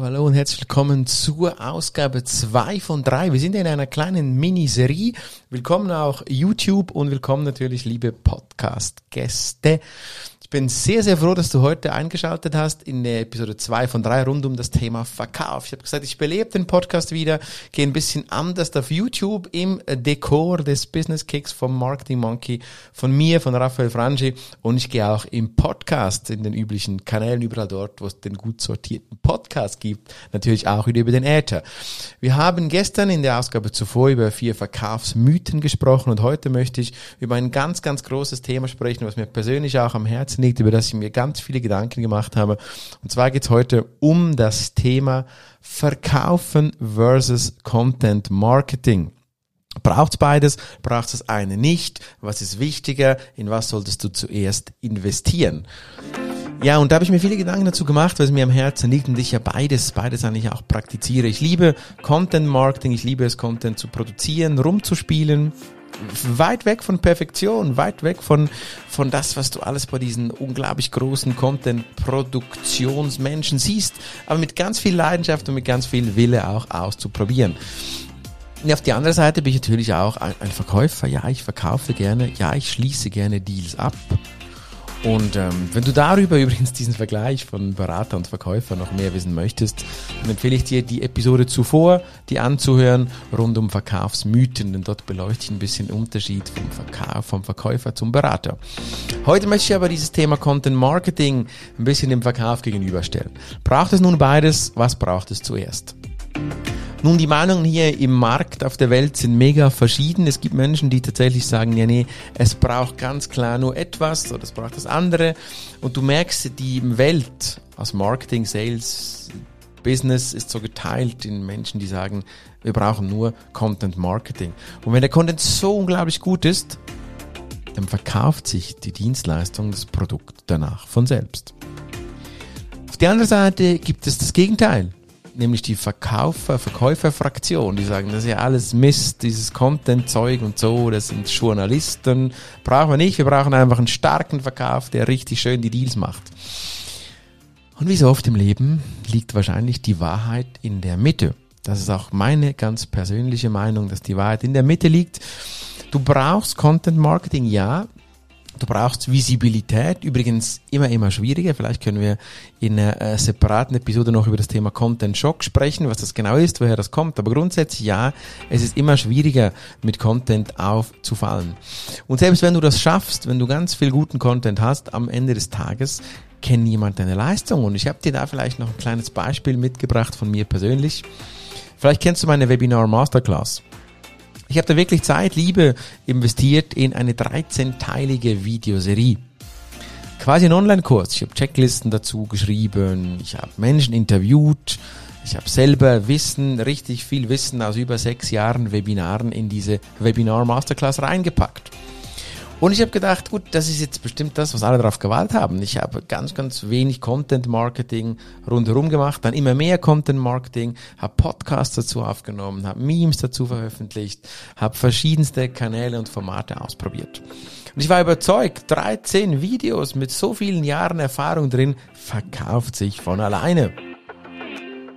Hallo, hallo, und herzlich willkommen zur Ausgabe 2 von 3. Wir sind in einer kleinen Miniserie. Willkommen auch YouTube und willkommen natürlich liebe Podcast-Gäste. Ich bin sehr, sehr froh, dass du heute eingeschaltet hast in der Episode 2 von 3 rund um das Thema Verkauf. Ich habe gesagt, ich belebe den Podcast wieder, gehe ein bisschen anders auf YouTube im Dekor des Business Kicks vom Marketing Monkey, von mir, von Raphael Frangi und ich gehe auch im Podcast in den üblichen Kanälen, überall dort, wo es den gut sortierten Podcast gibt, natürlich auch über den Äther. Wir haben gestern in der Ausgabe zuvor über vier Verkaufsmythen gesprochen und heute möchte ich über ein ganz, ganz großes Thema sprechen, was mir persönlich auch am Herzen liegt, über das ich mir ganz viele Gedanken gemacht habe. Und zwar geht es heute um das Thema Verkaufen versus Content Marketing. Braucht's beides? Braucht's das eine nicht? Was ist wichtiger? In was solltest du zuerst investieren? Ja, und da habe ich mir viele Gedanken dazu gemacht, weil es mir am Herzen liegt und ich ja beides, beides eigentlich auch praktiziere. Ich liebe Content Marketing, ich liebe es, Content zu produzieren, rumzuspielen, weit weg von Perfektion, weit weg von, von das, was du alles bei diesen unglaublich großen Content-Produktionsmenschen siehst, aber mit ganz viel Leidenschaft und mit ganz viel Wille auch auszuprobieren. Und auf die andere Seite bin ich natürlich auch ein, ein Verkäufer. Ja, ich verkaufe gerne. Ja, ich schließe gerne Deals ab. Und ähm, wenn du darüber übrigens diesen Vergleich von Berater und Verkäufer noch mehr wissen möchtest, dann empfehle ich dir die Episode zuvor, die anzuhören, rund um Verkaufsmythen, denn dort beleuchte ich ein bisschen Unterschied vom, Verkauf, vom Verkäufer zum Berater. Heute möchte ich aber dieses Thema Content Marketing ein bisschen dem Verkauf gegenüberstellen. Braucht es nun beides? Was braucht es zuerst? Nun, die Meinungen hier im Markt auf der Welt sind mega verschieden. Es gibt Menschen, die tatsächlich sagen, ja, nee, es braucht ganz klar nur etwas oder es braucht das andere. Und du merkst, die Welt aus Marketing, Sales, Business ist so geteilt in Menschen, die sagen, wir brauchen nur Content Marketing. Und wenn der Content so unglaublich gut ist, dann verkauft sich die Dienstleistung, das Produkt danach von selbst. Auf der anderen Seite gibt es das Gegenteil nämlich die Verkaufer, Verkäuferfraktion, die sagen, das ist ja alles Mist, dieses Content-Zeug und so, das sind Journalisten, brauchen wir nicht, wir brauchen einfach einen starken Verkauf, der richtig schön die Deals macht. Und wie so oft im Leben liegt wahrscheinlich die Wahrheit in der Mitte. Das ist auch meine ganz persönliche Meinung, dass die Wahrheit in der Mitte liegt. Du brauchst Content Marketing, ja, Du brauchst Visibilität, übrigens immer, immer schwieriger. Vielleicht können wir in einer äh, separaten Episode noch über das Thema Content Shock sprechen, was das genau ist, woher das kommt. Aber grundsätzlich ja, es ist immer schwieriger, mit Content aufzufallen. Und selbst wenn du das schaffst, wenn du ganz viel guten Content hast, am Ende des Tages kennt niemand deine Leistung. Und ich habe dir da vielleicht noch ein kleines Beispiel mitgebracht von mir persönlich. Vielleicht kennst du meine Webinar Masterclass. Ich habe da wirklich Zeit, Liebe investiert in eine 13-teilige Videoserie. Quasi ein Online-Kurs. Ich habe Checklisten dazu geschrieben, ich habe Menschen interviewt, ich habe selber Wissen, richtig viel Wissen aus über sechs Jahren Webinaren in diese Webinar Masterclass reingepackt. Und ich habe gedacht, gut, das ist jetzt bestimmt das, was alle darauf gewählt haben. Ich habe ganz, ganz wenig Content Marketing rundherum gemacht, dann immer mehr Content Marketing, habe Podcasts dazu aufgenommen, habe Memes dazu veröffentlicht, habe verschiedenste Kanäle und Formate ausprobiert. Und ich war überzeugt, 13 Videos mit so vielen Jahren Erfahrung drin verkauft sich von alleine.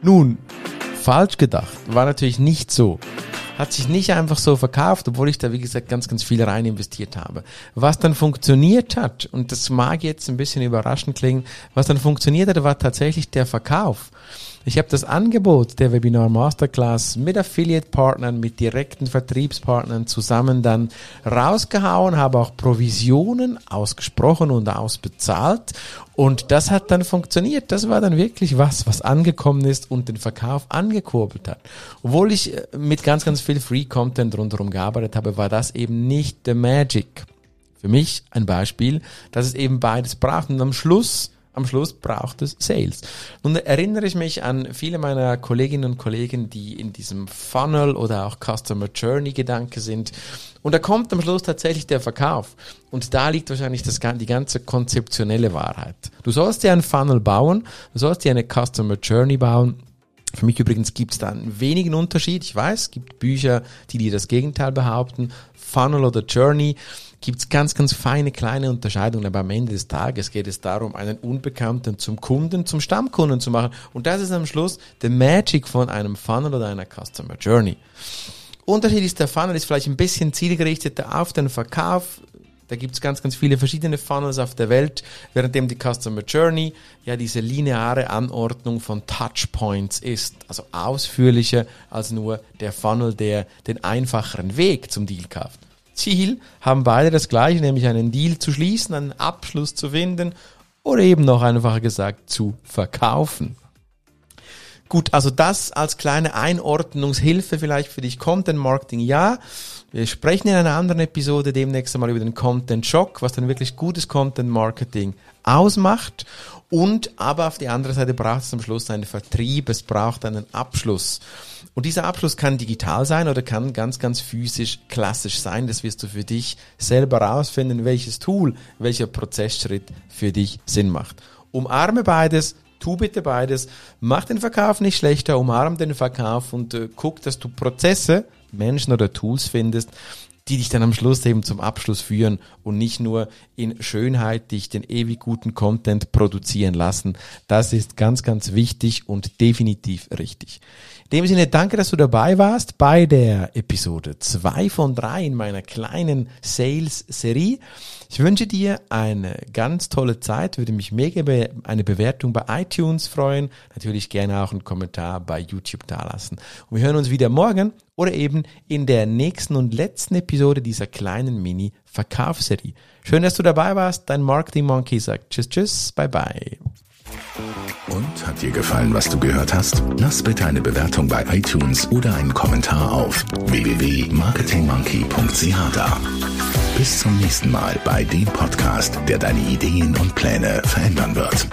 Nun, falsch gedacht, war natürlich nicht so hat sich nicht einfach so verkauft, obwohl ich da, wie gesagt, ganz, ganz viel rein investiert habe. Was dann funktioniert hat, und das mag jetzt ein bisschen überraschend klingen, was dann funktioniert hat, war tatsächlich der Verkauf. Ich habe das Angebot der Webinar Masterclass mit Affiliate-Partnern, mit direkten Vertriebspartnern zusammen dann rausgehauen, habe auch Provisionen ausgesprochen und ausbezahlt. Und das hat dann funktioniert. Das war dann wirklich was, was angekommen ist und den Verkauf angekurbelt hat. Obwohl ich äh, mit ganz, ganz viel Free-Content rundherum gearbeitet habe, war das eben nicht the magic. Für mich ein Beispiel, dass es eben beides braucht. Und am Schluss am Schluss braucht es Sales. Nun erinnere ich mich an viele meiner Kolleginnen und Kollegen, die in diesem Funnel oder auch Customer Journey Gedanke sind. Und da kommt am Schluss tatsächlich der Verkauf. Und da liegt wahrscheinlich das, die ganze konzeptionelle Wahrheit. Du sollst dir einen Funnel bauen, du sollst dir eine Customer Journey bauen. Für mich übrigens gibt es da einen wenigen Unterschied. Ich weiß, es gibt Bücher, die dir das Gegenteil behaupten. Funnel oder Journey gibt es ganz, ganz feine kleine Unterscheidungen, aber am Ende des Tages geht es darum, einen Unbekannten zum Kunden, zum Stammkunden zu machen. Und das ist am Schluss the Magic von einem Funnel oder einer Customer Journey. Unterschied ist, der Funnel ist vielleicht ein bisschen zielgerichteter auf den Verkauf. Da gibt es ganz, ganz viele verschiedene Funnels auf der Welt, währenddem die Customer Journey ja diese lineare Anordnung von Touchpoints ist, also ausführlicher als nur der Funnel, der den einfacheren Weg zum Deal kauft. Ziel haben beide das gleiche, nämlich einen Deal zu schließen, einen Abschluss zu finden oder eben noch einfacher gesagt zu verkaufen. Gut, also das als kleine Einordnungshilfe vielleicht für dich Content Marketing, ja. Wir sprechen in einer anderen Episode demnächst einmal über den Content Shock, was dann wirklich gutes Content Marketing ausmacht. Und aber auf die andere Seite braucht es am Schluss einen Vertrieb, es braucht einen Abschluss. Und dieser Abschluss kann digital sein oder kann ganz, ganz physisch, klassisch sein. Das wirst du für dich selber rausfinden, welches Tool, welcher Prozessschritt für dich Sinn macht. Umarme beides, tu bitte beides, mach den Verkauf nicht schlechter, umarm den Verkauf und äh, guck, dass du Prozesse, Menschen oder Tools findest, die dich dann am Schluss eben zum Abschluss führen und nicht nur in Schönheit dich den ewig guten Content produzieren lassen. Das ist ganz, ganz wichtig und definitiv richtig. In dem Sinne, danke, dass du dabei warst bei der Episode 2 von 3 in meiner kleinen Sales-Serie. Ich wünsche dir eine ganz tolle Zeit, würde mich mega über eine Bewertung bei iTunes freuen, natürlich gerne auch einen Kommentar bei YouTube dalassen. Und wir hören uns wieder morgen oder eben in der nächsten und letzten Episode dieser kleinen Mini-Verkaufsserie. Schön, dass du dabei warst. Dein Marketing Monkey sagt Tschüss, Tschüss, bye bye. Und hat dir gefallen, was du gehört hast? Lass bitte eine Bewertung bei iTunes oder einen Kommentar auf www.marketingmonkey.ch da. Bis zum nächsten Mal bei dem Podcast, der deine Ideen und Pläne verändern wird.